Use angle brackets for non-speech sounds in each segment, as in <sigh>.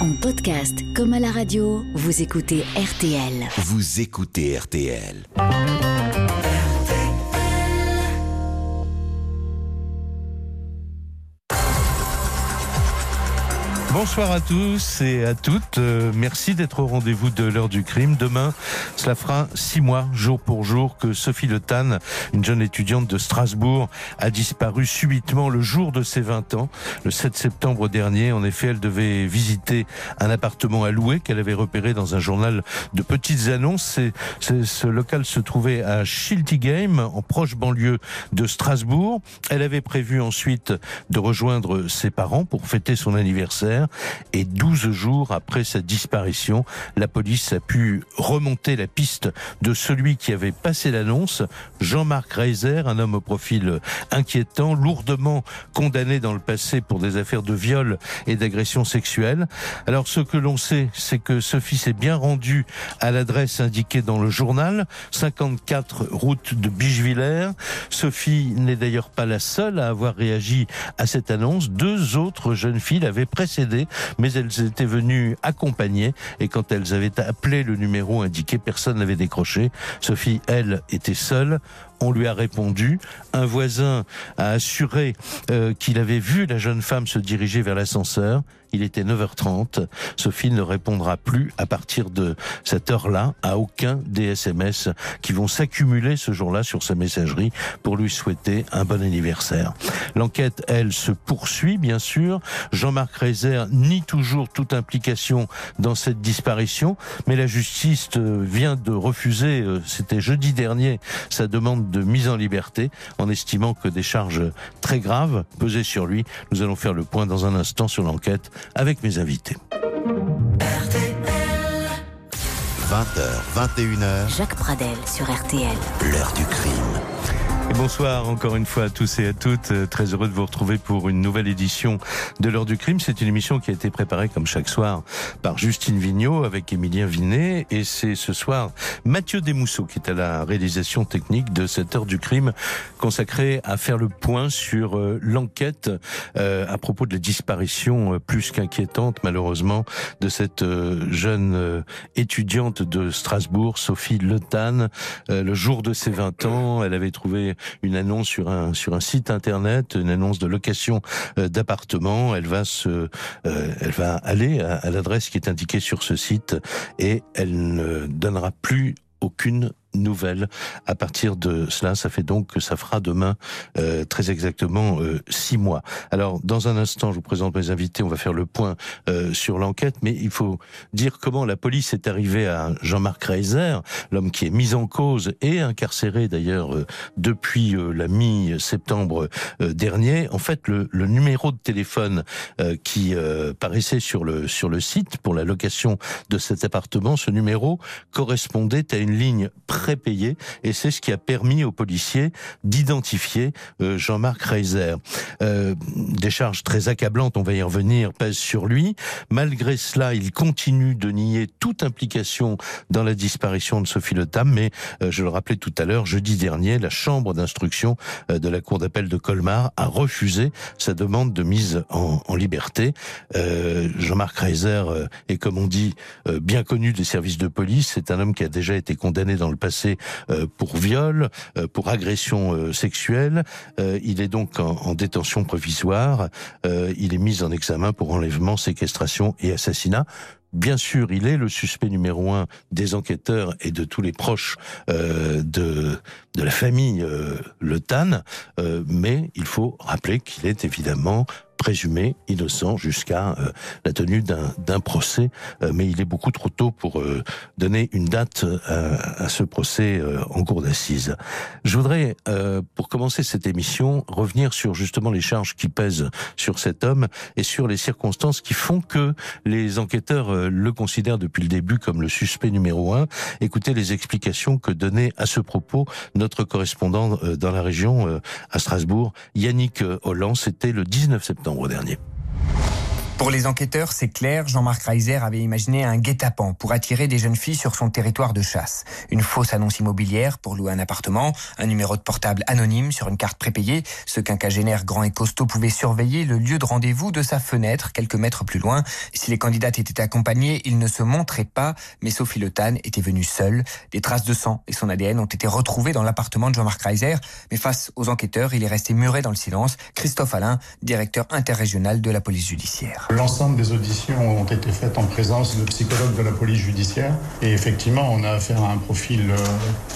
En podcast comme à la radio, vous écoutez RTL. Vous écoutez RTL. Bonsoir à tous et à toutes. Euh, merci d'être au rendez-vous de l'heure du crime. Demain, cela fera six mois, jour pour jour, que Sophie Le Tan, une jeune étudiante de Strasbourg, a disparu subitement le jour de ses 20 ans, le 7 septembre dernier. En effet, elle devait visiter un appartement à louer qu'elle avait repéré dans un journal de petites annonces. ce local se trouvait à Schiltigheim, en proche banlieue de Strasbourg. Elle avait prévu ensuite de rejoindre ses parents pour fêter son anniversaire. Et 12 jours après sa disparition, la police a pu remonter la piste de celui qui avait passé l'annonce, Jean-Marc Reiser, un homme au profil inquiétant, lourdement condamné dans le passé pour des affaires de viol et d'agression sexuelle. Alors ce que l'on sait, c'est que Sophie s'est bien rendue à l'adresse indiquée dans le journal, 54 route de Bichevillers. Sophie n'est d'ailleurs pas la seule à avoir réagi à cette annonce. Deux autres jeunes filles l'avaient précédée mais elles étaient venues accompagner et quand elles avaient appelé le numéro indiqué, personne n'avait décroché. Sophie, elle, était seule on lui a répondu. Un voisin a assuré euh, qu'il avait vu la jeune femme se diriger vers l'ascenseur. Il était 9h30. Sophie ne répondra plus à partir de cette heure-là à aucun des SMS qui vont s'accumuler ce jour-là sur sa messagerie pour lui souhaiter un bon anniversaire. L'enquête, elle, se poursuit, bien sûr. Jean-Marc Reiser nie toujours toute implication dans cette disparition, mais la justice euh, vient de refuser, euh, c'était jeudi dernier, sa demande de mise en liberté en estimant que des charges très graves pesaient sur lui. Nous allons faire le point dans un instant sur l'enquête avec mes invités. 20h, 21h. Jacques Pradel sur RTL. L'heure du crime bonsoir encore une fois à tous et à toutes. Euh, très heureux de vous retrouver pour une nouvelle édition de l'heure du crime. C'est une émission qui a été préparée comme chaque soir par Justine Vignot avec Émilien Vinet. Et c'est ce soir Mathieu Desmousseaux qui est à la réalisation technique de cette heure du crime consacrée à faire le point sur euh, l'enquête euh, à propos de la disparition plus qu'inquiétante malheureusement de cette jeune étudiante de Strasbourg, Sophie Le le jour de ses 20 ans, elle avait trouvé une annonce sur un sur un site internet, une annonce de location euh, d'appartement. Elle va euh, aller à l'adresse qui est indiquée sur ce site et elle ne donnera plus aucune nouvelle à partir de cela. Ça fait donc que ça fera demain euh, très exactement euh, six mois. Alors, dans un instant, je vous présente mes invités. On va faire le point euh, sur l'enquête, mais il faut dire comment la police est arrivée à Jean-Marc Reiser, l'homme qui est mis en cause et incarcéré d'ailleurs euh, depuis euh, la mi-septembre dernier. En fait, le, le, numéro de téléphone qui paraissait sur le sur le site pour la location de cet appartement, ce numéro correspondait à une ligne prépayé et c'est ce qui a permis aux policiers d'identifier euh, Jean-Marc Reiser. Euh, des charges très accablantes, on va y revenir, pèsent sur lui. Malgré cela, il continue de nier toute implication dans la disparition de Sophie Le Tam, mais euh, je le rappelais tout à l'heure, jeudi dernier, la chambre d'instruction de la cour d'appel de Colmar a refusé sa demande de mise en, en liberté. Jean-Marc Reiser est, comme on dit, bien connu des services de police. C'est un homme qui a déjà été condamné dans le passé euh, pour viol, euh, pour agression euh, sexuelle. il est donc en, détention provisoire. il est mis en examen pour enlèvement, séquestration et assassinat. Bien sûr, il est le suspect numéro un des enquêteurs et de tous les proches de, de la famille Le Tan, mais il faut rappeler qu'il est évidemment présumé innocent jusqu'à euh, la tenue d'un procès, euh, mais il est beaucoup trop tôt pour euh, donner une date à, ce procès en cours d'assises. Je voudrais, pour commencer cette émission, revenir sur justement les charges qui pèsent sur cet homme et sur les circonstances qui font que les enquêteurs le considèrent depuis le début comme le suspect numéro un. Écoutez les explications que donnait à ce propos notre correspondant dans la région à Strasbourg, Yannick Holland. C'était le 19 septembre dernier. Pour les enquêteurs, c'est clair, Jean-Marc Reiser avait imaginé un guet-apens pour attirer des jeunes filles sur son territoire de chasse. Une fausse annonce immobilière pour louer un appartement, un numéro de portable anonyme sur une carte prépayée. Ce quinquagénaire grand et costaud pouvait surveiller le lieu de rendez-vous de sa fenêtre, quelques mètres plus loin. Si les candidates étaient accompagnées, il ne se montrait pas, mais Sophie Le Tan était venue seule. Des traces de sang et son ADN ont été retrouvées dans l'appartement de Jean-Marc Reiser, mais face aux enquêteurs, il est resté muré dans le silence. Christophe Alain, directeur interrégional de la police judiciaire. L'ensemble des auditions ont été faites en présence de psychologues de la police judiciaire. Et effectivement, on a affaire à un profil euh,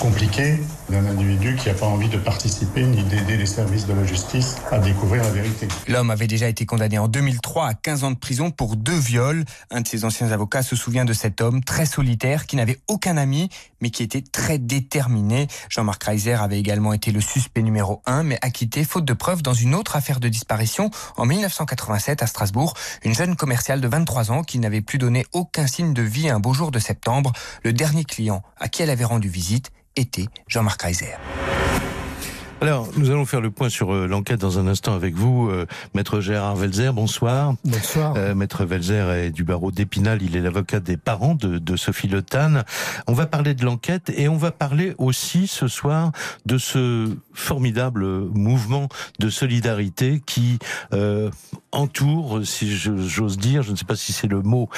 compliqué d'un individu qui n'a pas envie de participer ni d'aider les services de la justice à découvrir la vérité. L'homme avait déjà été condamné en 2003 à 15 ans de prison pour deux viols. Un de ses anciens avocats se souvient de cet homme très solitaire qui n'avait aucun ami mais qui était très déterminé. Jean-Marc Reiser avait également été le suspect numéro 1 mais acquitté faute de preuves dans une autre affaire de disparition en 1987 à Strasbourg. Une jeune commerciale de 23 ans qui n'avait plus donné aucun signe de vie un beau jour de septembre. Le dernier client à qui elle avait rendu visite était Jean-Marc Reiser. Alors, nous allons faire le point sur euh, l'enquête dans un instant avec vous, euh, Maître Gérard Velzer. Bonsoir. Bonsoir. Euh, Maître Velzer est du barreau d'Épinal. Il est l'avocat des parents de, de Sophie Le Tan. On va parler de l'enquête et on va parler aussi ce soir de ce formidable mouvement de solidarité qui entoure, si j'ose dire, je ne sais pas si c'est le mot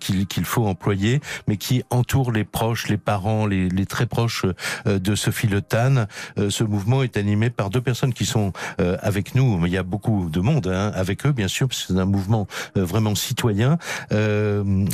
qu'il faut employer, mais qui entoure les proches, les parents, les, les très proches de Sophie Le Tan. ce mouvement est animé par deux personnes qui sont euh, avec nous. Il y a beaucoup de monde hein, avec eux, bien sûr, parce que c'est un mouvement euh, vraiment citoyen. Euh,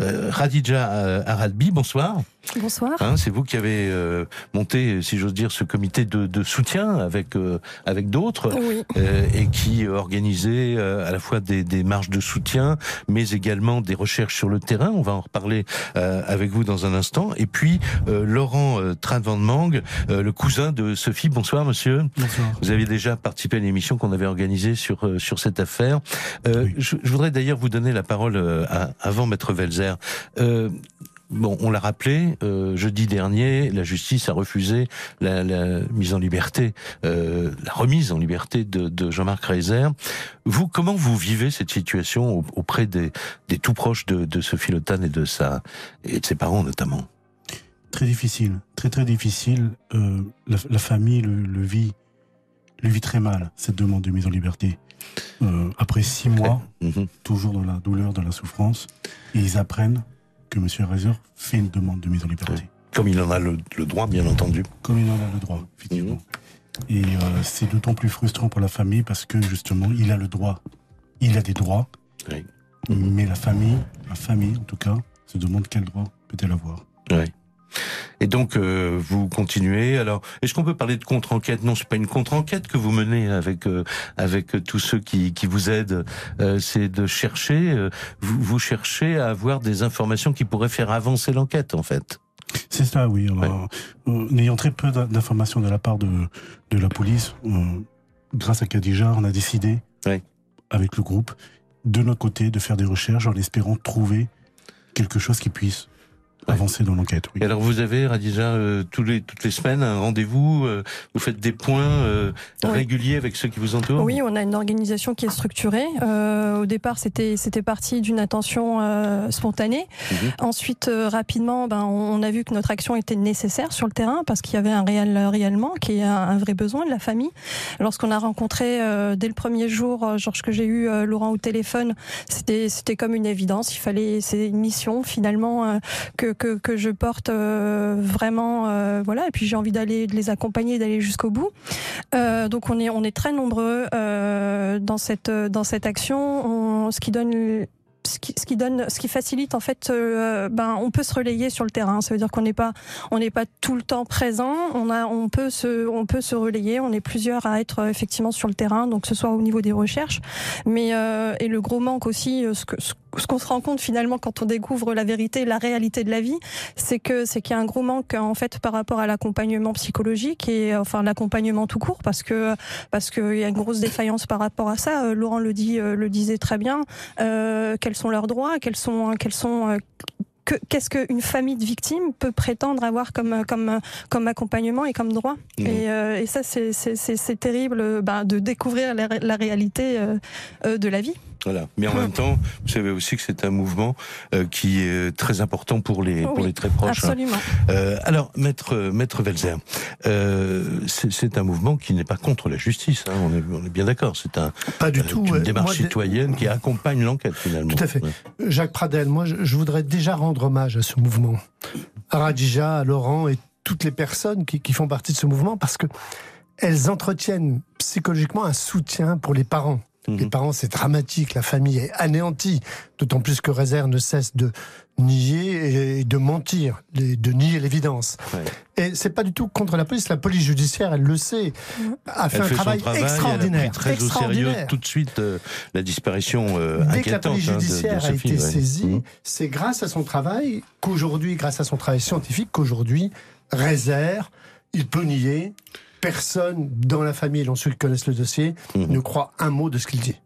euh, Radija Aradbi, bonsoir. Bonsoir. Hein, c'est vous qui avez euh, monté, si j'ose dire, ce comité de, de soutien avec euh, avec d'autres oui. euh, et qui organisait à la fois des, des marches de soutien, mais également des recherches sur le terrain. On va en reparler avec vous dans un instant. Et puis Laurent euh, Tradvanmang, le cousin de Sophie. Bonsoir, monsieur. Bonsoir. Vous avez déjà participé à une émission qu'on avait organisée sur sur cette affaire. Oui. Je, je, voudrais d'ailleurs vous donner la parole à, avant Maître Velzer. Bon, on l'a rappelé, euh, jeudi dernier, la justice a refusé la, mise en liberté, euh, la remise en liberté de, Jean-Marc Reiser. Vous, comment vous vivez cette situation auprès des, des tout proches de, Le Tan et de sa et de ses parents notamment? Très difficile, très très difficile. Euh, la, famille le, le, vit, le vit très mal cette demande de mise en liberté. Euh, après six mois, -hmm. toujours dans la douleur, dans la souffrance, et ils apprennent que M. Reiser fait une demande de mise en liberté. Comme il en a le, le, droit, bien entendu. Comme il en a le droit, effectivement. Mmh. Et euh, c'est d'autant plus frustrant pour la famille parce que justement, il a le droit. Il a des droits. Oui. Mais la famille, la famille en tout cas, se demande quel droit peut-elle avoir. Oui. Et donc euh, vous continuez. Alors, est-ce qu'on peut parler de contre-enquête? Non, c'est pas une contre-enquête que vous menez avec euh, avec tous ceux qui qui vous aident. Euh, c'est de chercher. vous, vous cherchez à avoir des informations qui pourraient faire avancer l'enquête, en fait. C'est ça, oui. Alors, ouais. N'ayant très peu d'informations de la part de de la police, grâce à Kadija, on a décidé ouais. avec le groupe de notre côté de faire des recherches en espérant trouver quelque chose qui puisse avancer dans l'enquête. Oui. Et alors vous avez, Radija, euh, tous les, toutes les semaines un rendez-vous, euh, vous faites des points euh, oui. réguliers avec ceux qui vous entourent? Oui, on a une organisation qui est structurée. au départ, c'était c'était parti d'une attention spontanée. Mhm. Mm -hmm. Ensuite, rapidement, ben, on a vu que notre action était nécessaire sur le terrain parce qu'il y avait un réel réellement qui est un, un vrai besoin de la famille. Lorsqu'on a rencontré dès le premier jour, Georges, que j'ai eu Laurent au téléphone, c'était c'était comme une évidence. Il fallait, c'est une mission finalement que que, je porte euh, vraiment euh, voilà et puis j'ai envie d'aller de les accompagner d'aller jusqu'au bout euh, donc on est on est très nombreux dans cette dans cette action on, ce qui donne ce qui, ce qui, donne, ce qui facilite en fait, ben on peut se relayer sur le terrain. Ça veut dire qu'on n'est pas, on n'est pas tout le temps présent. On a, on peut se, on peut se relayer. On est plusieurs à être effectivement sur le terrain, donc ce soit au niveau des recherches, mais et le gros manque aussi, ce que ce qu'on se rend compte finalement quand on découvre la vérité, la réalité de la vie, c'est que c'est qu'il y a un gros manque en fait par rapport à l'accompagnement psychologique et enfin l'accompagnement tout court parce que parce que il y a une grosse défaillance par rapport à ça. Euh, Laurent le dit le disait très bien. Euh, quels sont leurs droits? Quels sont quels sont qu'est-ce qu'une famille de victimes peut prétendre avoir comme, comme, comme accompagnement et comme droit? Mmh. et, euh, et, ça, c'est terrible ben, de découvrir la, la réalité euh, de la vie. Voilà. Mais en même temps, vous savez aussi que c'est un mouvement euh, qui est très important pour les pour les très proches. hein. Absolument. Euh, alors, maître maître Welzer, euh, c'est un mouvement qui n'est pas contre la justice. hein, on, est, on est bien d'accord. C'est un Pas du euh, tout. une démarche Moi, citoyenne qui accompagne l'enquête finalement. Tout à fait. Ouais. Jacques Pradel, moi, je, je voudrais déjà rendre hommage à ce mouvement. À Radija, à Laurent et toutes les personnes qui, qui font partie de ce mouvement parce que elles entretiennent psychologiquement un soutien pour les parents. Mhm. Les parents, c'est dramatique, la famille est anéantie, d'autant plus que Réserve ne cesse de nier et de mentir, de nier l'évidence. Ouais. Et c'est pas du tout contre la police. La police judiciaire, elle le sait, a fait Elle un fait travail, extraordinaire. elle a pris très au sérieux extraordinaire. tout de suite euh, la disparition euh, Dès que la police hein, de- de, judiciaire a été ouais. saisie, Mhm. c'est grâce à son travail qu'aujourd'hui, grâce à son travail scientifique, qu'aujourd'hui, Réserve, il peut nier, personne dans la famille, dont ceux qui connaissent le dossier, Mhm. ne croit un mot de ce qu'il dit.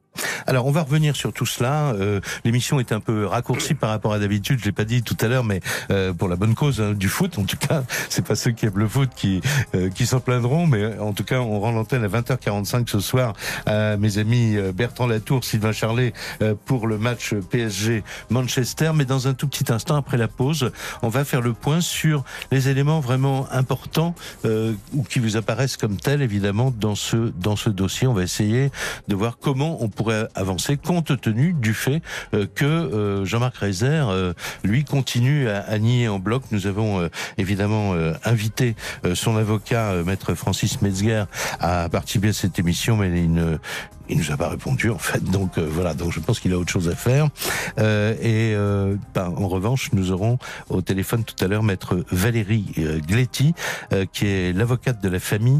Alors, on va revenir sur tout cela. Euh, L'émission est un peu raccourcie par rapport à d'habitude. Je l'ai pas dit tout à l'heure, mais euh, pour la bonne cause hein, du foot, en tout cas, <laughs> c'est pas ceux qui aiment le foot qui euh, qui s'en plaindront, mais en tout cas, on rend l'antenne à 20h45 ce soir à mes amis euh, Bertrand Latour, Sylvain Charlet euh, pour le match PSG Manchester. Mais dans un tout petit instant après la pause, on va faire le point sur les éléments vraiment importants euh, ou qui vous apparaissent comme tels, évidemment, dans ce dans ce dossier. On va essayer de voir comment on pourrait avancer compte tenu du fait euh, que euh, Jean-Marc Reiser, euh, lui, continue à, nier en bloc. Nous avons évidemment invité son avocat, maître Francis Metzger, à participer à cette émission, mais il ne il nous a pas répondu en fait, donc euh, voilà. Donc je pense qu'il a autre chose à faire. Euh, et euh, bah, en revanche, nous aurons au téléphone tout à l'heure maître Valérie Gletti, qui est l'avocate de la famille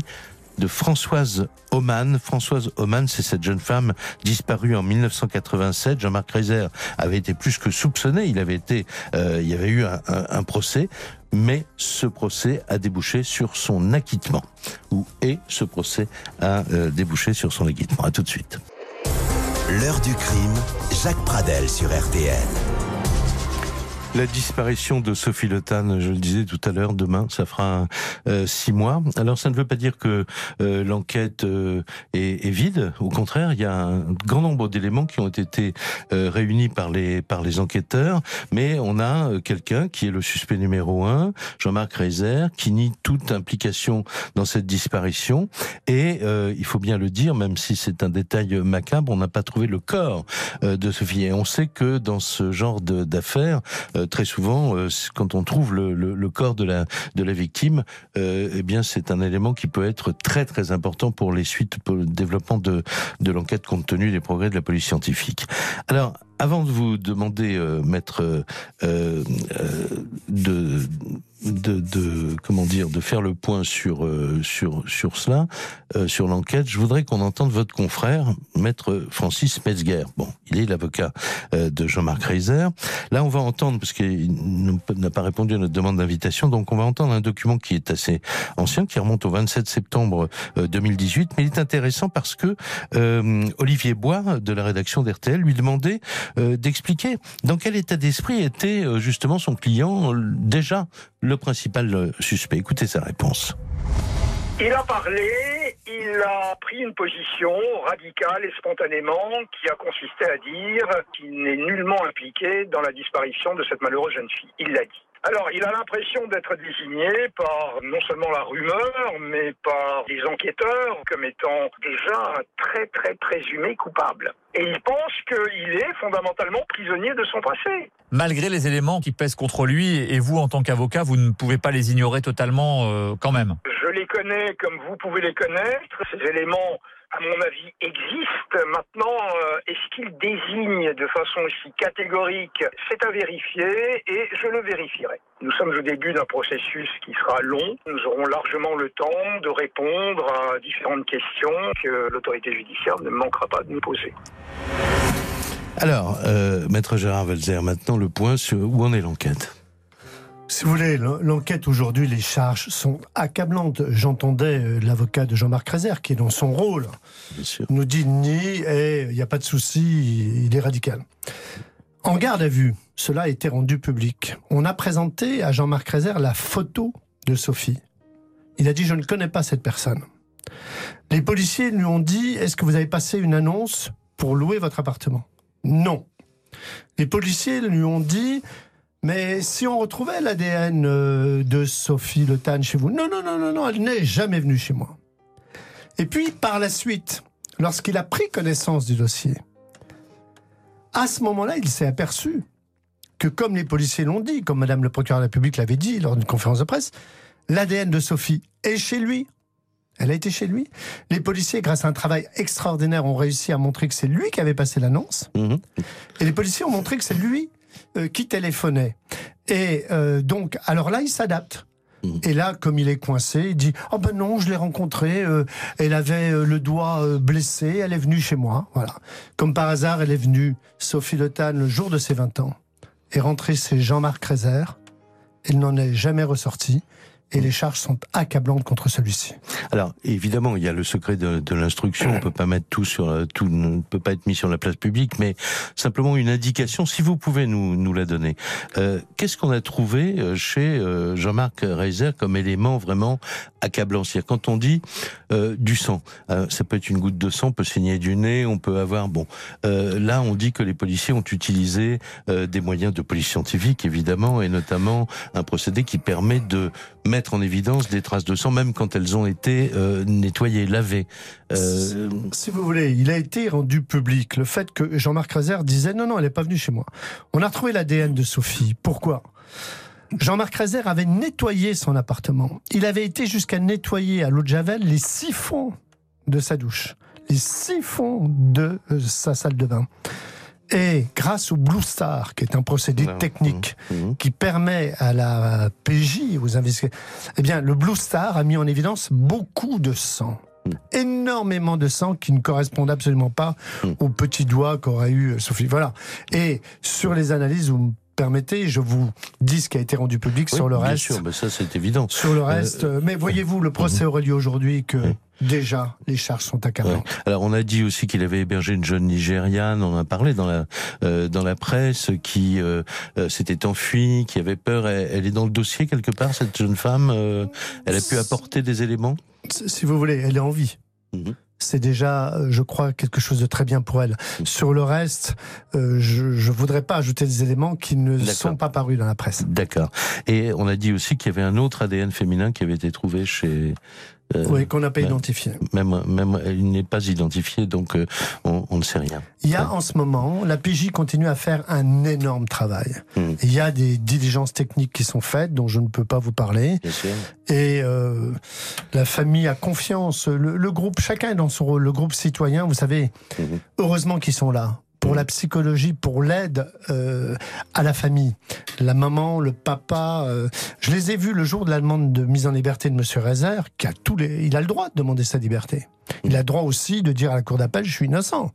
de Françoise Oman. Françoise Oman, c'est cette jeune femme disparue en 1987. Jean-Marc Reiser avait été plus que soupçonné. Il avait été, euh, il y avait eu un, procès, mais ce procès a débouché sur son acquittement. Ou et ce procès a euh, débouché sur son acquittement. À tout de suite. L'heure du crime, Jacques Pradel sur RTL. La disparition de Sophie Le Tan, je le disais tout à l'heure, demain, ça fera euh, six mois. Alors ça ne veut pas dire que euh, l'enquête euh, est, vide. Au contraire, il y a un grand nombre d'éléments qui ont été euh, réunis par les par les enquêteurs. Mais on a quelqu'un qui est le suspect numéro un, Jean-Marc Reiser, qui nie toute implication dans cette disparition. Et il faut bien le dire, même si c'est un détail macabre, on n'a pas trouvé le corps de Sophie. Et on sait que dans ce genre d'affaires, euh, très souvent, euh, quand on trouve le corps de la, de la victime, euh, eh bien, c'est un élément qui peut être très très important pour les suites, pour le développement de, de l'enquête compte tenu des progrès de la police scientifique. Alors, avant de vous demander, euh, maître, euh, euh, de, de, de, comment dire, de faire le point sur euh, sur sur cela, euh, sur l'enquête, je voudrais qu'on entende votre confrère, maître Francis Metzger. Bon, il est l'avocat de Jean-Marc Reiser. Là, on va entendre, parce qu'il n'a pas répondu à notre demande d'invitation, donc on va entendre un document qui est assez ancien, qui remonte au 27 septembre euh, 2018, mais il est intéressant parce que Olivier Bois, de la rédaction d'RTL, lui demandait d'expliquer dans quel état d'esprit était euh, justement son client, euh, déjà le principal euh, suspect. Écoutez sa réponse. Il a parlé, il a pris une position radicale et spontanément qui a consisté à dire qu'il n'est nullement impliqué dans la disparition de cette malheureuse jeune fille. Il l'a dit. Alors, il a l'impression d'être désigné par non seulement la rumeur, mais par les enquêteurs comme étant déjà un très très présumé coupable. Et il pense qu'il est fondamentalement prisonnier de son passé. Malgré les éléments qui pèsent contre lui, et vous, en tant qu'avocat, vous ne pouvez pas les ignorer totalement euh, quand même. Je les connais comme vous pouvez les connaître. Ces éléments, à mon avis, existent. Maintenant, euh, est-ce qu'ils désignent de façon aussi catégorique C'est à vérifier et je le vérifierai. Nous sommes au début d'un processus qui sera long. Nous aurons largement le temps de répondre à différentes questions que l'autorité judiciaire ne manquera pas de nous poser. Alors, euh, maître Gérard Welzer, maintenant le point sur où en est l'enquête. Si vous voulez, l'en- l'enquête aujourd'hui, les charges sont accablantes. J'entendais euh, l'avocat de Jean-Marc Rézère, qui est dans son rôle, nous dit ni, et il n'y a pas de souci, il est radical. En garde à vue, cela a été rendu public. On a présenté à Jean-Marc Rézère la photo de Sophie. Il a dit Je ne connais pas cette personne. Les policiers lui ont dit Est-ce que vous avez passé une annonce pour louer votre appartement? Non. Les policiers lui ont dit mais si on retrouvait l'ADN euh, de Sophie Le Tan chez vous, non, non, non, non, non, elle n'est jamais venue chez moi. Et puis, par la suite, lorsqu'il a pris connaissance du dossier, à ce moment-là, il s'est aperçu que, comme les policiers l'ont dit, comme Madame le procureur de la République l'avait dit lors d'une conférence de presse, l'ADN de Sophie est chez lui. Elle a été chez lui. Les policiers, grâce à un travail extraordinaire, ont réussi à montrer que c'est lui qui avait passé l'annonce. Mhm. Et les policiers ont montré que c'est lui euh, qui téléphonait. Et euh, donc, alors là, il s'adapte. Mhm. Et là, comme il est coincé, il dit Oh ben non, je l'ai rencontrée, euh, elle avait le doigt blessé, elle est venue chez moi. Voilà. Comme par hasard, elle est venue, Sophie Le Tan, le jour de ses 20 ans, est rentrée chez Jean-Marc Rézère. Elle n'en est jamais ressortie. Et les charges sont accablantes contre celui-ci. Alors évidemment, il y a le secret de, l'instruction. On peut pas mettre tout sur euh, tout ne peut pas être mis sur la place publique, mais simplement une indication. Si vous pouvez nous la donner. Euh, Qu'est-ce qu'on a trouvé euh, chez Jean-Marc Reiser comme élément vraiment accablant? C'est-à-dire quand on dit du sang, ça peut être une goutte de sang, on peut saigner du nez, on peut avoir bon. Là, on dit que les policiers ont utilisé des moyens de police scientifique, évidemment, et notamment un procédé qui permet de mettre en évidence des traces de sang, même quand elles ont été euh, nettoyées, lavées. Euh, Si vous voulez, il a été rendu public le fait que Jean-Marc Rézère disait non, non, elle n'est pas venue chez moi. On a retrouvé l'ADN de Sophie. Pourquoi? Jean-Marc Rézère avait nettoyé son appartement. Il avait été jusqu'à nettoyer à l'eau de Javel les siphons de sa douche, les siphons de euh, sa salle de bain. Et grâce au Blue Star, qui est un procédé technique mhm. qui permet à la PJ, aux investigateurs, eh bien, le Blue Star a mis en évidence beaucoup de sang. Énormément de sang qui ne correspondent absolument pas au petit doigt qu'aurait eu Sophie. Voilà. Et sur les analyses, vous me permettez, je vous dis ce qui a été rendu public oui, sur le bien reste. sûr, ben ça c'est évident. Sur le reste, euh, mais voyez-vous, le procès aurait lieu aujourd'hui que déjà les charges sont accablantes. Ouais. Alors on a dit aussi qu'il avait hébergé une jeune Nigériane, on en a parlé dans la euh, dans la presse, qui euh, s'était enfuie, qui avait peur. Elle, elle est dans le dossier quelque part cette jeune femme. elle a pu apporter des éléments? Si vous voulez, elle est en vie. Mhm. C'est déjà, je crois, quelque chose de très bien pour elle. Sur le reste, euh, je ne voudrais pas ajouter des éléments qui ne sont pas parus dans la presse. D'accord. Et on a dit aussi qu'il y avait un autre ADN féminin qui avait été trouvé chez. Euh, oui, qu'on n'a pas identifié. Même, même, il n'est pas identifié, donc euh, on, on ne sait rien. Il y a en ce moment, la PJ continue à faire un énorme travail. Mhm. Il y a des diligences techniques qui sont faites, dont je ne peux pas vous parler. Bien sûr. Et euh, la famille a confiance. Le, le groupe, chacun est dans son rôle. Le groupe citoyen, vous savez, Mhm. heureusement qu'ils sont là pour la psychologie, pour l'aide euh, à la famille. La maman, le papa. euh, je les ai vus le jour de la demande de mise en liberté de Monsieur Rezer, qui a tous les. Il a le droit de demander sa liberté. Il a le droit aussi de dire à la cour d'appel, je suis innocent.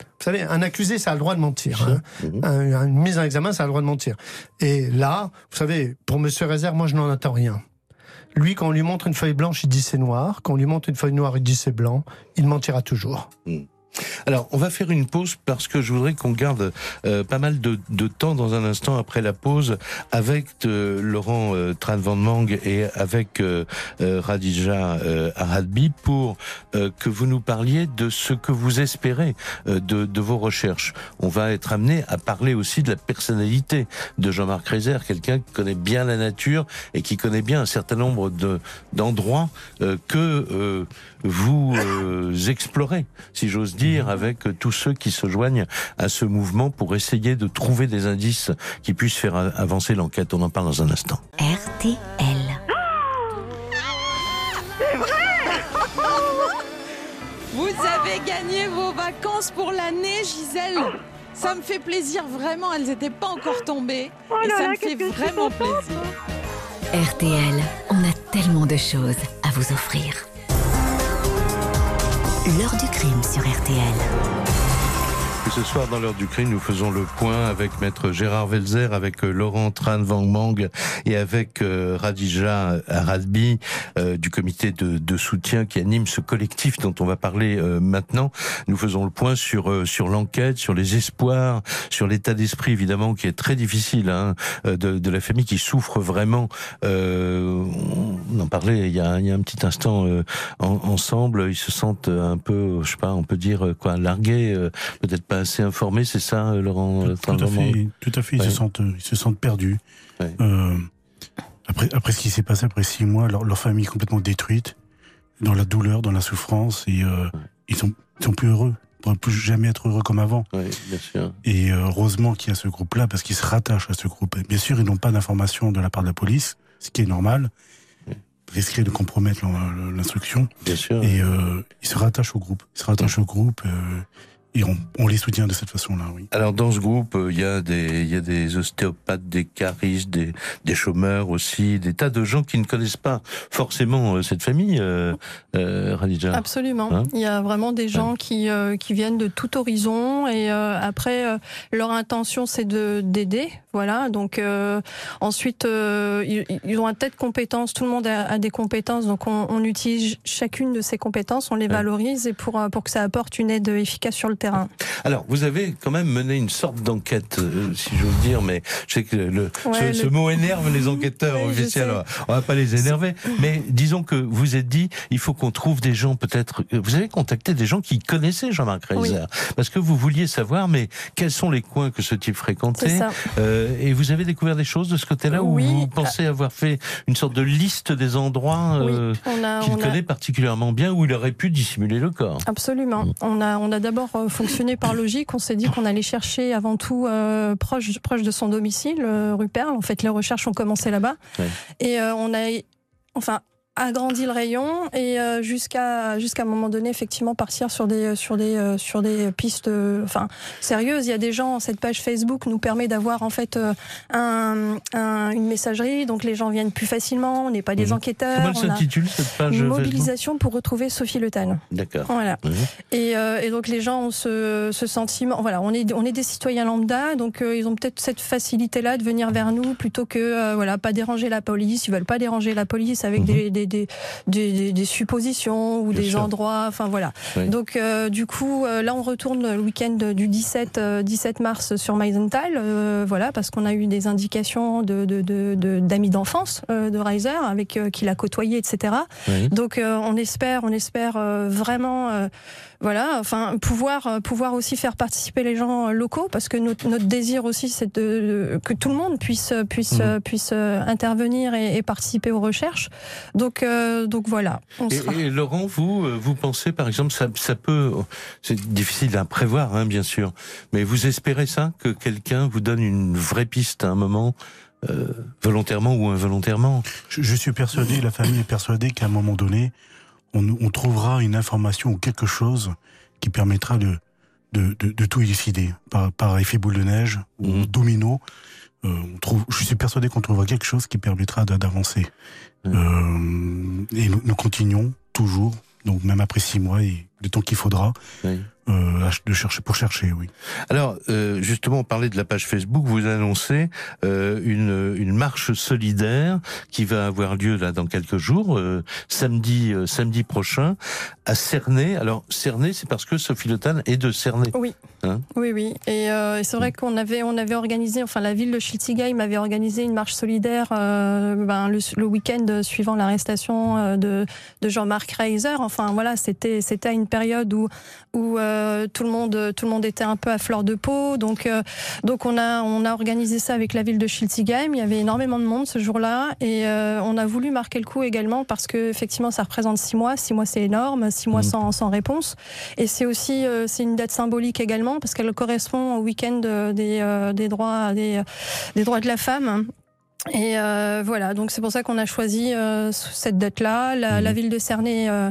Vous savez, un accusé, ça a le droit de mentir. hein. Mhm. Un- une mise en examen, ça a le droit de mentir. Et là, vous savez, pour Monsieur Rezer, moi, je n'en attends rien. Lui, quand on lui montre une feuille blanche, il dit c'est noir. Quand on lui montre une feuille noire, il dit c'est blanc. Il mentira toujours. Alors, on va faire une pause parce que je voudrais qu'on garde euh, pas mal de, de temps dans un instant après la pause avec euh, Laurent euh, Tran Van Mang et avec euh, euh, Radija euh, Aradbi pour que vous nous parliez de ce que vous espérez de, de vos recherches. On va être amené à parler aussi de la personnalité de Jean-Marc Rézère, quelqu'un qui connaît bien la nature et qui connaît bien un certain nombre de d'endroits que vous euh, explorez, si j'ose dire, avec euh, tous ceux qui se joignent à ce mouvement pour essayer de trouver des indices qui puissent faire avancer l'enquête. On en parle dans un instant. RTL. Vous avez gagné vos vacances pour l'année, Gisèle. Ça me fait plaisir, vraiment, elles n'étaient pas encore tombées. et ça me fait vraiment plaisir. RTL, on a tellement de choses à vous offrir. L'heure du crime sur RTL. Ce soir, dans l'heure du crime, nous faisons le point avec maître Gérard Velzer, avec euh, Laurent Tran Van Mang et avec euh, Radija Aradbi euh, du comité de, soutien qui anime ce collectif dont on va parler maintenant. Nous faisons le point sur sur l'enquête, sur les espoirs, sur l'état d'esprit évidemment qui est très difficile hein, de, la famille qui souffre vraiment. On en parlait il y a, il y a un petit instant en- ensemble. Ils se sentent un peu, je sais pas, on peut dire quoi, largués, peut-être pas assez informés, c'est ça, euh, Laurent Tout, tout à fait, tout à fait. Ils, Ouais. se sentent, ils se sentent perdus. Ouais. Euh, après, après ce qui s'est passé après six mois, leur, leur famille est complètement détruite, dans la douleur, dans la souffrance, et euh, ils sont, ils sont plus heureux. Ils pourraient plus jamais être heureux comme avant. Oui, bien sûr. Et euh, heureusement qu'il y a ce groupe-là, parce qu'ils se rattachent à ce groupe. Bien sûr, ils n'ont pas d'informations de la part de la police, ce qui est normal. Risquerait de compromettre l'instruction. Bien sûr. Et euh, ils se rattachent au groupe. Ils se rattachent au groupe. euh, et on, on les soutient de cette façon-là, oui. Alors dans ce groupe, euh, il y a des il y a des ostéopathes, des caristes, des des chômeurs aussi, des tas de gens qui ne connaissent pas forcément euh, cette famille. Euh, euh, Khadija. Absolument. Hein Il y a vraiment des gens qui, euh, qui viennent de tout horizon et euh, après euh, leur intention c'est de d'aider. Voilà. Donc euh, ensuite euh, ils, ils ont un tas de compétences. Tout le monde a, a des compétences. Donc on, on utilise chacune de ces compétences, on les valorise et pour pour que ça apporte une aide efficace sur le terrain. Alors vous avez quand même mené une sorte d'enquête, euh, si j'ose dire, mais je sais que le, Ouais, ce, le- ce mot énerve les enquêteurs <laughs> Oui, officiels. sais. On va pas les énerver, mais disons que vous êtes dit, il faut qu'on trouve des gens peut-être. Vous avez contacté des gens qui connaissaient Jean-Marc Reiser, parce que vous vouliez savoir, mais quels sont les coins que ce type fréquentait. Euh, Et vous avez découvert des choses de ce côté-là Oui. où vous pensez avoir fait une sorte de liste des endroits euh, qu'il a- connaît particulièrement bien où il aurait pu dissimuler le corps. Absolument. On a, on a d'abord euh, fonctionné par logique. On s'est dit qu'on allait chercher avant tout euh, proche, proche de son domicile, euh, rue Perle. En fait, les recherches ont commencé là-bas. Ouais. Et euh, on a, enfin, agrandi le rayon et euh, jusqu'à jusqu'à un moment donné effectivement partir sur des sur des euh, sur des pistes euh, enfin sérieuses il y a des gens cette page Facebook nous permet d'avoir en fait un, un- une messagerie donc les gens viennent plus facilement on n'est pas des Mhm. enquêteurs Comment elle s'intitule cette page mobilisation pour retrouver Sophie Le Tan D'accord. voilà. Mhm. Et, et donc les gens ont ce, ce sentiment. Voilà, on est on est des citoyens lambda, donc ils ont peut-être cette facilité-là de venir vers nous plutôt que voilà pas déranger la police. Ils veulent pas déranger la police avec des, des, des, des- des suppositions ou. Bien des sûr. endroits. Enfin voilà. Oui. Donc euh, du coup euh, là on retourne le week-end du 17 euh, 17 mars sur Meisenthal. euh, voilà parce qu'on a eu des indications de de- de- de- d'amis d'enfance euh, de Reiser avec euh, qui l'a côtoyé, etc. Oui. Donc euh, on espère, on espère euh, vraiment, euh, voilà, enfin pouvoir euh, pouvoir aussi faire participer les gens locaux parce que notre, notre désir aussi c'est de, de- que tout le monde puisse puisse Mhm. euh, puisse euh, intervenir et, et participer aux recherches. Donc euh, donc voilà, on sera. Et, et Laurent, vous, vous pensez par exemple, ça, ça peut, c'est difficile à prévoir, hein, bien sûr, mais vous espérez ça que quelqu'un vous donne une vraie piste à un moment, euh, volontairement ou involontairement? Je, je suis persuadé, la famille est persuadée qu'à un moment donné, on, on trouvera une information ou quelque chose qui permettra de, de, de, de tout élucider par, par effet boule de neige ou Mhm. domino. Euh, on trouve, je suis persuadé qu'on trouvera quelque chose qui permettra d'a- d'avancer. Mhm. Euh, et nous, nous continuons toujours, donc même après six mois et le temps qu'il faudra, Oui. euh, de chercher pour chercher, oui. Alors, euh, justement, on parlait de la page Facebook. Vous annoncez euh, une, une marche solidaire qui va avoir lieu là dans quelques jours, euh, samedi euh, samedi prochain, à Cernay. Alors, Cernay, c'est parce que Sophie Le Tan est de Cernay. Oui. Hein Oui, oui. Et, euh, et c'est vrai qu'on avait, on avait organisé, enfin la ville de Schiltigheim avait organisé une marche solidaire euh, ben, le, le week-end suivant l'arrestation euh, de, de Jean-Marc Reiser. Enfin voilà, c'était, c'était à une période où, où euh, tout le monde, tout le monde était un peu à fleur de peau. Donc, euh, donc on a, on a organisé ça avec la ville de Schiltigheim. Il y avait énormément de monde ce jour-là, et euh, on a voulu marquer le coup également parce que effectivement, ça représente six mois. Six mois, c'est énorme. Six mois Mhm. sans, sans réponse. Et c'est aussi, c'est une date symbolique également parce qu'elle correspond au week-end des, des droits, des, des droits de la femme. Et euh, voilà, donc c'est pour ça qu'on a choisi euh, cette date-là. La, la ville de Cernay euh,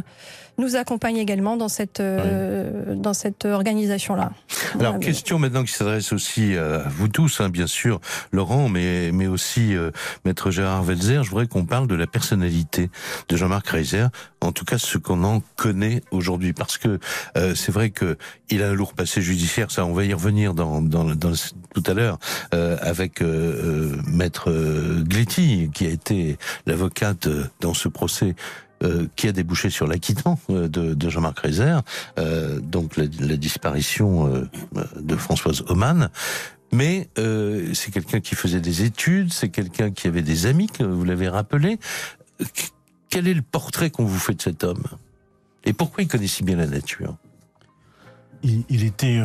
nous accompagne également dans cette, euh, dans cette organisation-là. Alors, Voilà. question maintenant qui s'adresse aussi à vous tous, hein, bien sûr, Laurent, mais, mais aussi euh, Maître Gérard Welzer. Je voudrais qu'on parle de la personnalité de Jean-Marc Reiser, en tout cas ce qu'on en connaît aujourd'hui, parce que euh, c'est vrai que il a un lourd passé judiciaire, ça on va y revenir dans, dans, dans tout à l'heure, euh, avec euh, euh, Maître Gletti, qui a été l'avocate dans ce procès euh, qui a débouché sur l'acquittement euh, de, Jean-Marc Reiser, euh, donc la, disparition de Françoise Oman. Mais c'est quelqu'un qui faisait des études, c'est quelqu'un qui avait des amis, que vous l'avez rappelé. Quel est le portrait qu'on vous fait de cet homme? Et pourquoi il connaît si bien la nature? Il, était,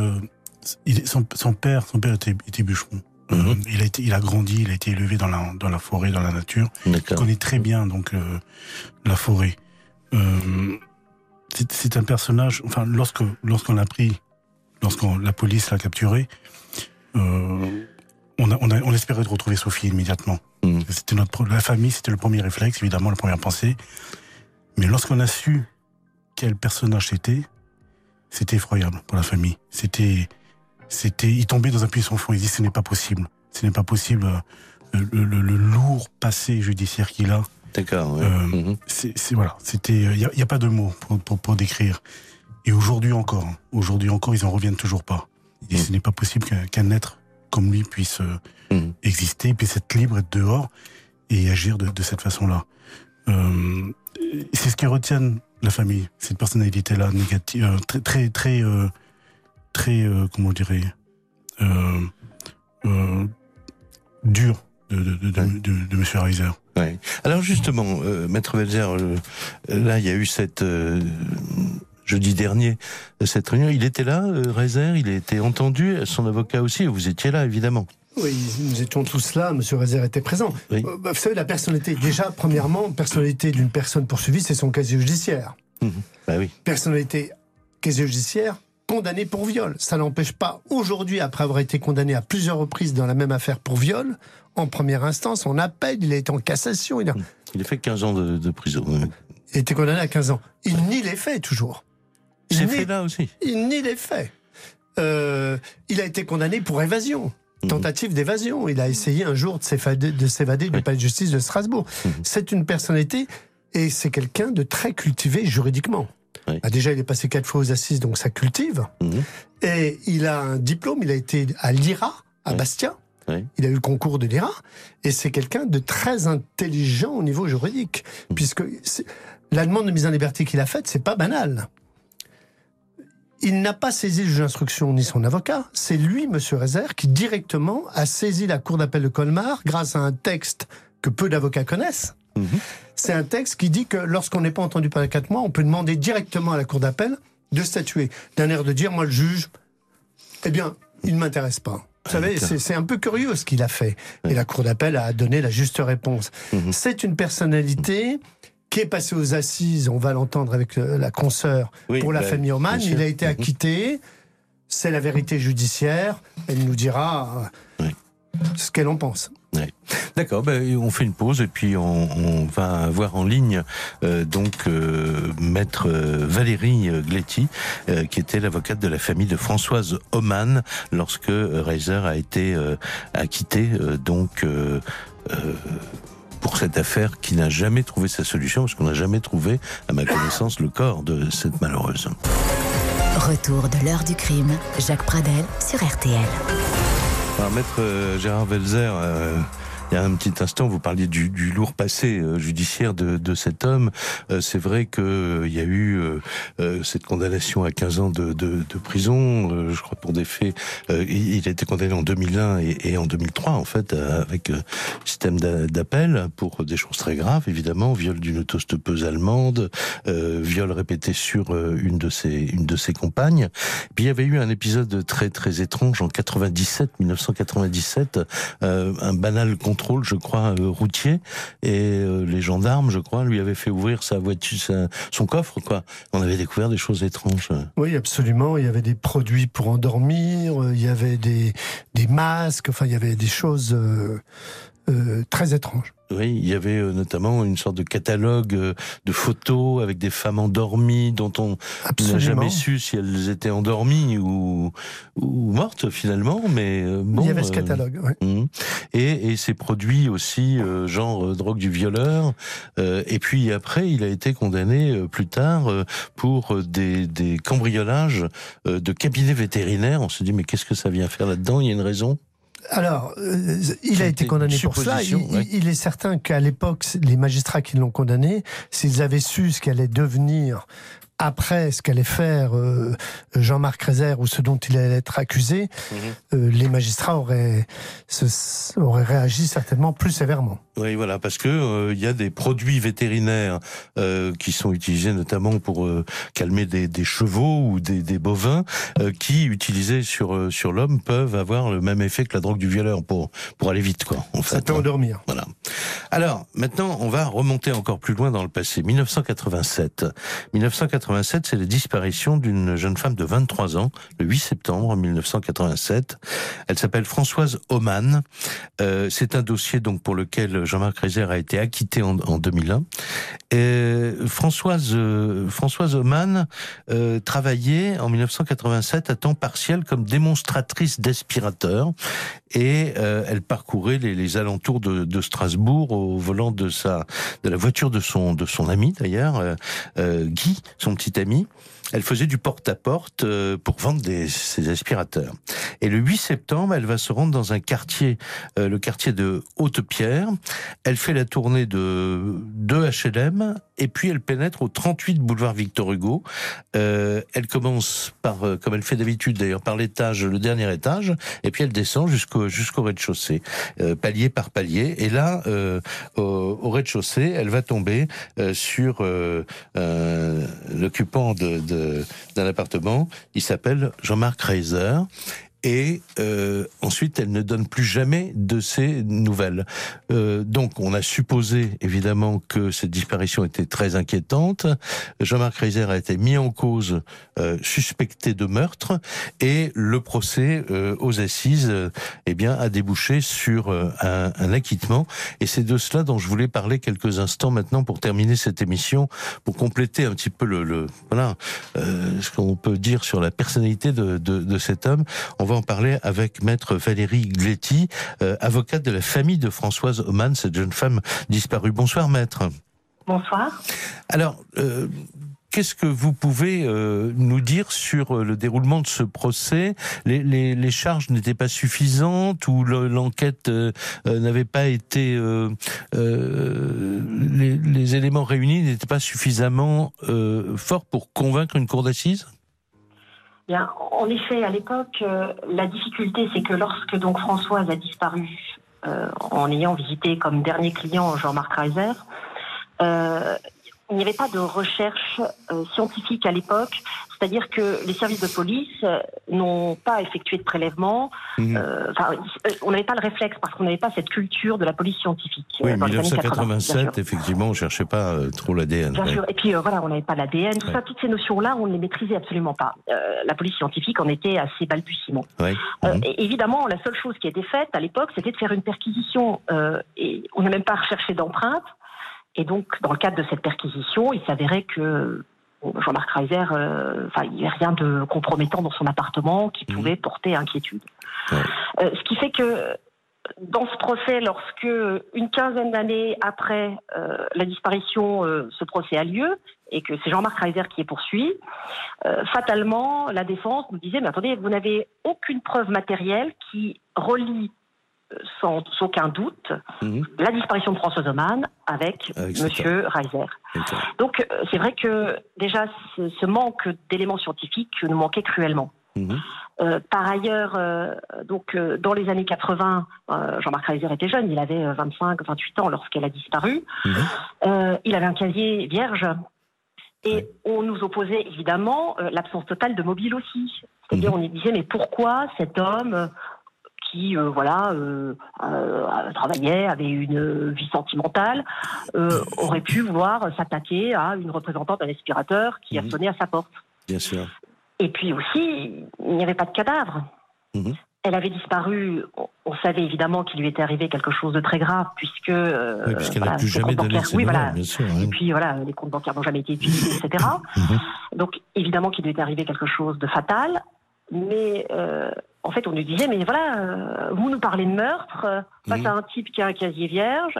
son, père, son père était bûcheron. Euh, il a été, il a grandi, il a été élevé dans la dans la forêt, dans la nature. Il connaît très bien donc euh, la forêt. Euh, c'est un personnage. Enfin, lorsque lorsqu'on l'a pris, lorsqu'on la police l'a capturé, on, a, on, a, on espérait de retrouver Sophie immédiatement. Mm. C'était notre la famille, c'était le premier réflexe, évidemment, la première pensée. Mais lorsqu'on a su quel personnage c'était, c'était effroyable pour la famille. C'était c'était, il tombait dans un puits sans fond. Il dit, ce n'est pas possible. Ce n'est pas possible. Euh, le, le, le, lourd passé judiciaire qu'il a. D'accord. Ouais. Euh, mmh. C'est voilà. C'était, il n'y a, pas de mots pour, pour, pour décrire. Et aujourd'hui encore, hein, aujourd'hui encore, ils en reviennent toujours pas. Et mmh. ce n'est pas possible qu'un qu être comme lui puisse euh, mmh. exister, puisse être libre, être dehors et agir de, de cette façon-là. Euh, c'est ce qui retient la famille, cette personnalité-là négative, euh, très très très euh, très, euh, comment on dirait, euh, euh, dur de, de, de, de, de, de Monsieur Reiser. Ouais. Alors justement, euh, Maître Belzer, euh, là il y a eu cette euh, jeudi dernier cette réunion. Il était là, Reiser, il a été entendu, son avocat aussi. Vous étiez là, évidemment. Oui, nous étions tous là, Monsieur Rezer était présent. Oui. Euh, vous savez, la personnalité, déjà, premièrement, personnalité d'une personne poursuivie, c'est son casier judiciaire. Mmh. Bah oui. Personnalité, casier judiciaire, condamné pour viol. Ça n'empêche pas, aujourd'hui, après avoir été condamné à plusieurs reprises dans la même affaire pour viol, en première instance, on appelle, il a été en cassation. Il a, il a fait 15 ans de, de prison. Il a été condamné à 15 ans. Il nie les faits, toujours. C'est fait là aussi. Il nie les faits. Euh, il a été condamné pour évasion tentative d'évasion. Il a essayé un jour de s'évader, de s'évader du palais de justice de Strasbourg. Mmh. C'est une personnalité et c'est quelqu'un de très cultivé juridiquement. Oui. Bah déjà, il est passé quatre fois aux assises, donc ça cultive. Mmh. Et il a un diplôme, il a été à l'IRA, à oui. Bastia. Oui. Il a eu le concours de l'IRA. Et c'est quelqu'un de très intelligent au niveau juridique. Mmh. Puisque la demande de mise en liberté qu'il a faite, c'est pas banal. Il n'a pas saisi le juge d'instruction ni son avocat. C'est lui, Monsieur Rezer, qui directement a saisi la cour d'appel de Colmar grâce à un texte que peu d'avocats connaissent. Mmh. C'est un texte qui dit que lorsqu'on n'est pas entendu pendant quatre mois, on peut demander directement à la cour d'appel de statuer. D'un air de dire, moi, le juge, eh bien, il ne m'intéresse pas. Vous savez, c'est un peu curieux ce qu'il a fait. Et la cour d'appel a donné la juste réponse. Mmh. C'est une personnalité qui est passé aux assises, on va l'entendre avec la consoeur, oui, pour la bah, famille Oman. Il a été Mhm. acquitté. C'est la vérité judiciaire. Elle nous dira euh, Oui. ce qu'elle en pense. D'accord, ben, on fait une pause et puis on, va voir en ligne euh, donc euh, maître euh, Valérie Gletti, qui était l'avocate de la famille de Françoise Oman lorsque Reiser a été acquitté donc pour cette affaire qui n'a jamais trouvé sa solution, parce qu'on n'a jamais trouvé, à ma connaissance, le corps de cette malheureuse. Retour de l'heure du crime, Jacques Pradel sur RTL. Alors, maître euh, Gérard Velzer, euh, il y a un petit instant, vous parliez du, du lourd passé euh, judiciaire de, de, cet homme. Euh, c'est vrai qu'il euh, y a eu euh, cette condamnation à 15 ans de, de, de prison, euh, je crois pour des faits. euh, il, a été condamné en 2001 et, et en 2003, en fait, euh, avec euh, système d'a- d'appel pour des choses très graves, évidemment, viol d'une autostoppeuse allemande, euh, viol répété sur euh, une de ses une de ses compagnes. Puis il y avait eu un épisode très très étrange en 97, 1997, euh, un banal je crois, euh, routier, et euh, les gendarmes, je crois, lui avaient fait ouvrir sa voiture, son coffre, quoi. On avait découvert des choses étranges. Oui, absolument. Il y avait des produits pour endormir, euh, il y avait des, masques, enfin, il y avait des choses très étranges. Oui, il y avait euh, notamment une sorte de catalogue euh, de photos avec des femmes endormies dont on n'a jamais su si elles étaient endormies ou, ou mortes finalement, mais euh, bon. il y avait ce euh, catalogue. ouais. Mhm. Et, et ces produits aussi, euh, genre euh, drogue du violeur. Euh, et puis après, il a été condamné euh, plus tard euh, pour euh, des, des cambriolages euh, de cabinets vétérinaires. On se dit mais qu'est-ce que ça vient faire là-dedans? Il y a une raison? Alors, euh, il a été condamné pour cela. Il, supposition, ouais. il- il est certain qu'à l'époque, les magistrats qui l'ont condamné, s'ils avaient su ce qu'allait devenir après ce qu'allait faire euh, Jean-Marc Rézère ou ce dont il allait être accusé, Mhm. euh, les magistrats auraient, se- auraient réagi certainement plus sévèrement. Oui, voilà, parce que euh, il y a des produits vétérinaires qui sont utilisés notamment pour calmer des, des chevaux ou des, des bovins, qui utilisés sur sur l'homme peuvent avoir le même effet que la drogue du violeur pour pour aller vite, quoi. En Ça fait, peut hein. endormir. Voilà. Alors, maintenant, on va remonter encore plus loin dans le passé. 1987. 1987, c'est la disparition d'une jeune femme de 23 ans, le 8 septembre 1987. Elle s'appelle Françoise Oman. Euh, c'est un dossier donc pour lequel Jean-Marc Rézère a été acquitté en, en 2001. Et Françoise euh, Françoise Oman euh, travaillait en 1987 à temps partiel comme démonstratrice d'aspirateur et elle parcourait les, alentours de, Strasbourg au volant de sa de la voiture de son de son ami d'ailleurs Guy son petit ami elle faisait du porte-à-porte euh, pour vendre ses aspirateurs. Et le 8 septembre, elle va se rendre dans un quartier, euh, le quartier de Haute-Pierre. Elle fait la tournée de deux HLM et puis elle pénètre au 38 boulevard Victor Hugo. Euh, elle commence par, euh, comme elle fait d'habitude d'ailleurs, par l'étage, le dernier étage, et puis elle descend jusqu'au rez-de-chaussée, euh, palier par palier. Et là, au, au rez-de-chaussée, elle va tomber sur l'occupant de, de- d'un appartement. Il s'appelle Jean-Marc Reiser. Et euh, ensuite, elle ne donne plus jamais de ses nouvelles. Euh, donc, on a supposé évidemment que cette disparition était très inquiétante. Jean-Marc Reiser a été mis en cause, euh, suspecté de meurtre, et le procès euh, aux assises, euh, eh bien, a débouché sur euh, un, acquittement. Et c'est de cela dont je voulais parler quelques instants maintenant pour terminer cette émission, pour compléter un petit peu le, le voilà ce qu'on peut dire sur la personnalité de, de, de cet homme. En parler avec maître Valérie Gletti, euh, avocate de la famille de Françoise Oman, cette jeune femme disparue. Bonsoir maître. Bonsoir. Alors, euh, qu'est-ce que vous pouvez euh, nous dire sur le déroulement de ce procès? Les, les, les charges n'étaient pas suffisantes ou le- l'enquête euh, n'avait pas été... les, les éléments réunis n'étaient pas suffisamment forts pour convaincre une cour d'assises? Bien, en effet, à l'époque, euh, la difficulté, c'est que lorsque donc Françoise a disparu, euh, en ayant visité comme dernier client Jean-Marc Reiser, euh, il n'y avait pas de recherche euh, scientifique à l'époque, c'est-à-dire que les services de police euh, n'ont pas effectué de prélèvement. Mhm. euh, euh, on n'avait pas le réflexe parce qu'on n'avait pas cette culture de la police scientifique. Oui, dans les années 80, bien sûr. 1987, effectivement, on cherchait pas trop l'ADN. Bien sûr. Et puis voilà, on n'avait pas l'ADN, tout Ouais. ça, toutes ces notions-là, on ne les maîtrisait absolument pas. La police scientifique en était assez balbutiement. Ouais. Mhm. et évidemment, la seule chose qui a été faite à l'époque, c'était de faire une perquisition. et on n'a même pas recherché d'empreintes. Et donc, dans le cadre de cette perquisition, il s'avérait que Jean-Marc Reiser, euh, enfin, il n'y avait rien de compromettant dans son appartement qui Mhm. pouvait porter inquiétude. Ouais. Euh, ce qui fait que dans ce procès, lorsque une quinzaine d'années après euh, la disparition, ce procès a lieu et que c'est Jean-Marc Reiser qui est poursuivi, fatalement, la défense nous disait, mais attendez, vous n'avez aucune preuve matérielle qui relie sans aucun doute Mhm. la disparition de François Oman avec, Avec cet Monsieur Reiser. Donc euh, c'est vrai que déjà ce, ce manque d'éléments scientifiques nous manquait cruellement. Mhm. Euh, par ailleurs, euh, donc euh, dans les années 80, euh, Jean-Marc Reiser était jeune, il avait euh, 25, 28 ans lorsqu'elle a disparu. Mhm. Il avait un casier vierge. Et Ouais. on nous opposait évidemment l'absence totale de mobile aussi. C'est-à-dire, on nous disait, mais pourquoi cet homme qui, euh, voilà, euh, euh, travaillait, avait une vie sentimentale, aurait pu vouloir s'attaquer à une représentante d'un aspirateur qui a Mhm. sonné à sa porte. Bien sûr. Et puis aussi, il n'y avait pas de cadavre. Mhm. Elle avait disparu. On- savait évidemment qu'il lui était arrivé quelque chose de très grave, puisque. euh, Oui, puisqu'elle voilà, plus jamais donné ses Oui, voilà. bien sûr. Et puis voilà, les comptes bancaires n'ont jamais été utilisés, etc. Mhm. Donc évidemment qu'il lui est arrivé quelque chose de fatal, mais euh, en fait, on nous disait, mais voilà, euh, vous nous parlez de meurtre euh, face Mhm. à un type qui a un casier vierge,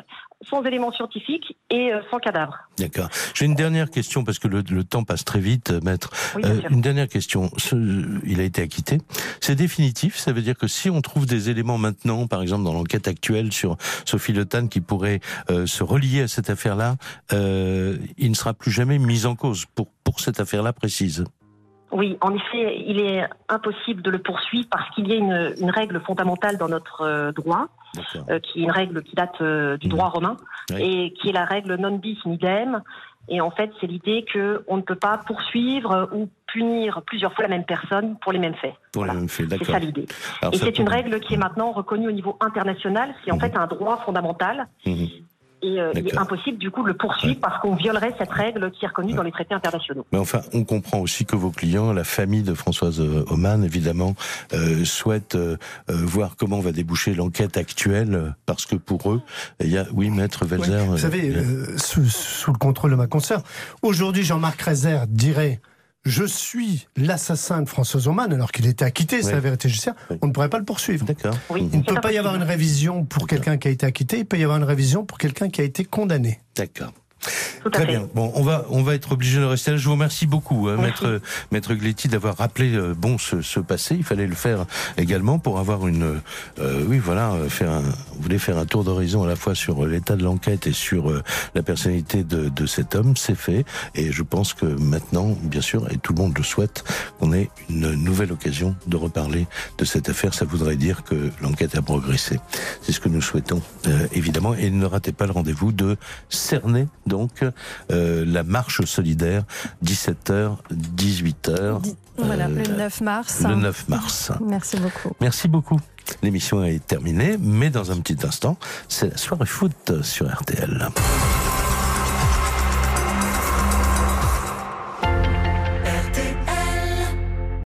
sans éléments scientifiques et euh, sans cadavre. D'accord. J'ai une dernière question parce que le, le temps passe très vite, maître. Oui, Euh, une dernière question. Ce- il a été acquitté. C'est définitif. Ça veut dire que si on trouve des éléments maintenant, par exemple dans l'enquête actuelle sur Sophie Le Tan, qui pourrait euh, se relier à cette affaire-là, euh, il ne sera plus jamais mis en cause pour pour cette affaire-là précise. Oui, en effet, il est impossible de le poursuivre parce qu'il y a une, une règle fondamentale dans notre euh, droit, euh, qui est une règle qui date euh, du droit romain, Oui. et qui est la règle non bis in idem. Et en fait, c'est l'idée qu'on ne peut pas poursuivre ou punir plusieurs fois la même personne pour les mêmes faits. Pour les mêmes faits, C'est ça l'idée. Et c'est une règle qui est maintenant reconnue au niveau international. C'est en fait un droit fondamental. Mhm. Et euh, il est impossible du coup de le poursuivre parce qu'on violerait cette règle qui est reconnue dans les traités internationaux. Mais enfin, on comprend aussi que vos clients, la famille de Françoise euh, Oman, évidemment, euh, souhaitent euh, euh, voir comment va déboucher l'enquête actuelle, euh, parce que pour eux, il y a, oui, maître Velzer. Vous savez, euh, sous, sous le contrôle de ma consoeur, aujourd'hui Jean-Marc Rézère dirait je suis l'assassin de François Oman alors qu'il était acquitté, c'est Oui. la vérité judiciaire, on ne pourrait pas le poursuivre. D'accord. Oui, Il ne peut pas y avoir une révision pour quelqu'un qui a été acquitté, il peut y avoir une révision pour quelqu'un qui a été condamné. D'accord. Tout Très bien. Bon, on va on va être obligé de rester là. Je vous remercie beaucoup, hein, maître maître Gletti, d'avoir rappelé euh, bon ce, ce passé. Il fallait le faire également pour avoir une euh, oui voilà euh, faire un vous voulez faire un tour d'horizon à la fois sur euh, l'état de l'enquête et sur euh, la personnalité de, de cet homme. C'est fait et je pense que maintenant, bien sûr, et tout le monde le souhaite, qu'on ait une nouvelle occasion de reparler de cette affaire. Ça voudrait dire que l'enquête a progressé. C'est ce que nous souhaitons euh, évidemment. Et ne ratez pas le rendez-vous de Cernay donc euh, la marche solidaire 17h 18h Voilà, euh, le 9 mars. le 9 mars. Merci beaucoup. Merci beaucoup. L'émission est terminée, mais dans un petit instant, c'est la soirée foot sur RTL.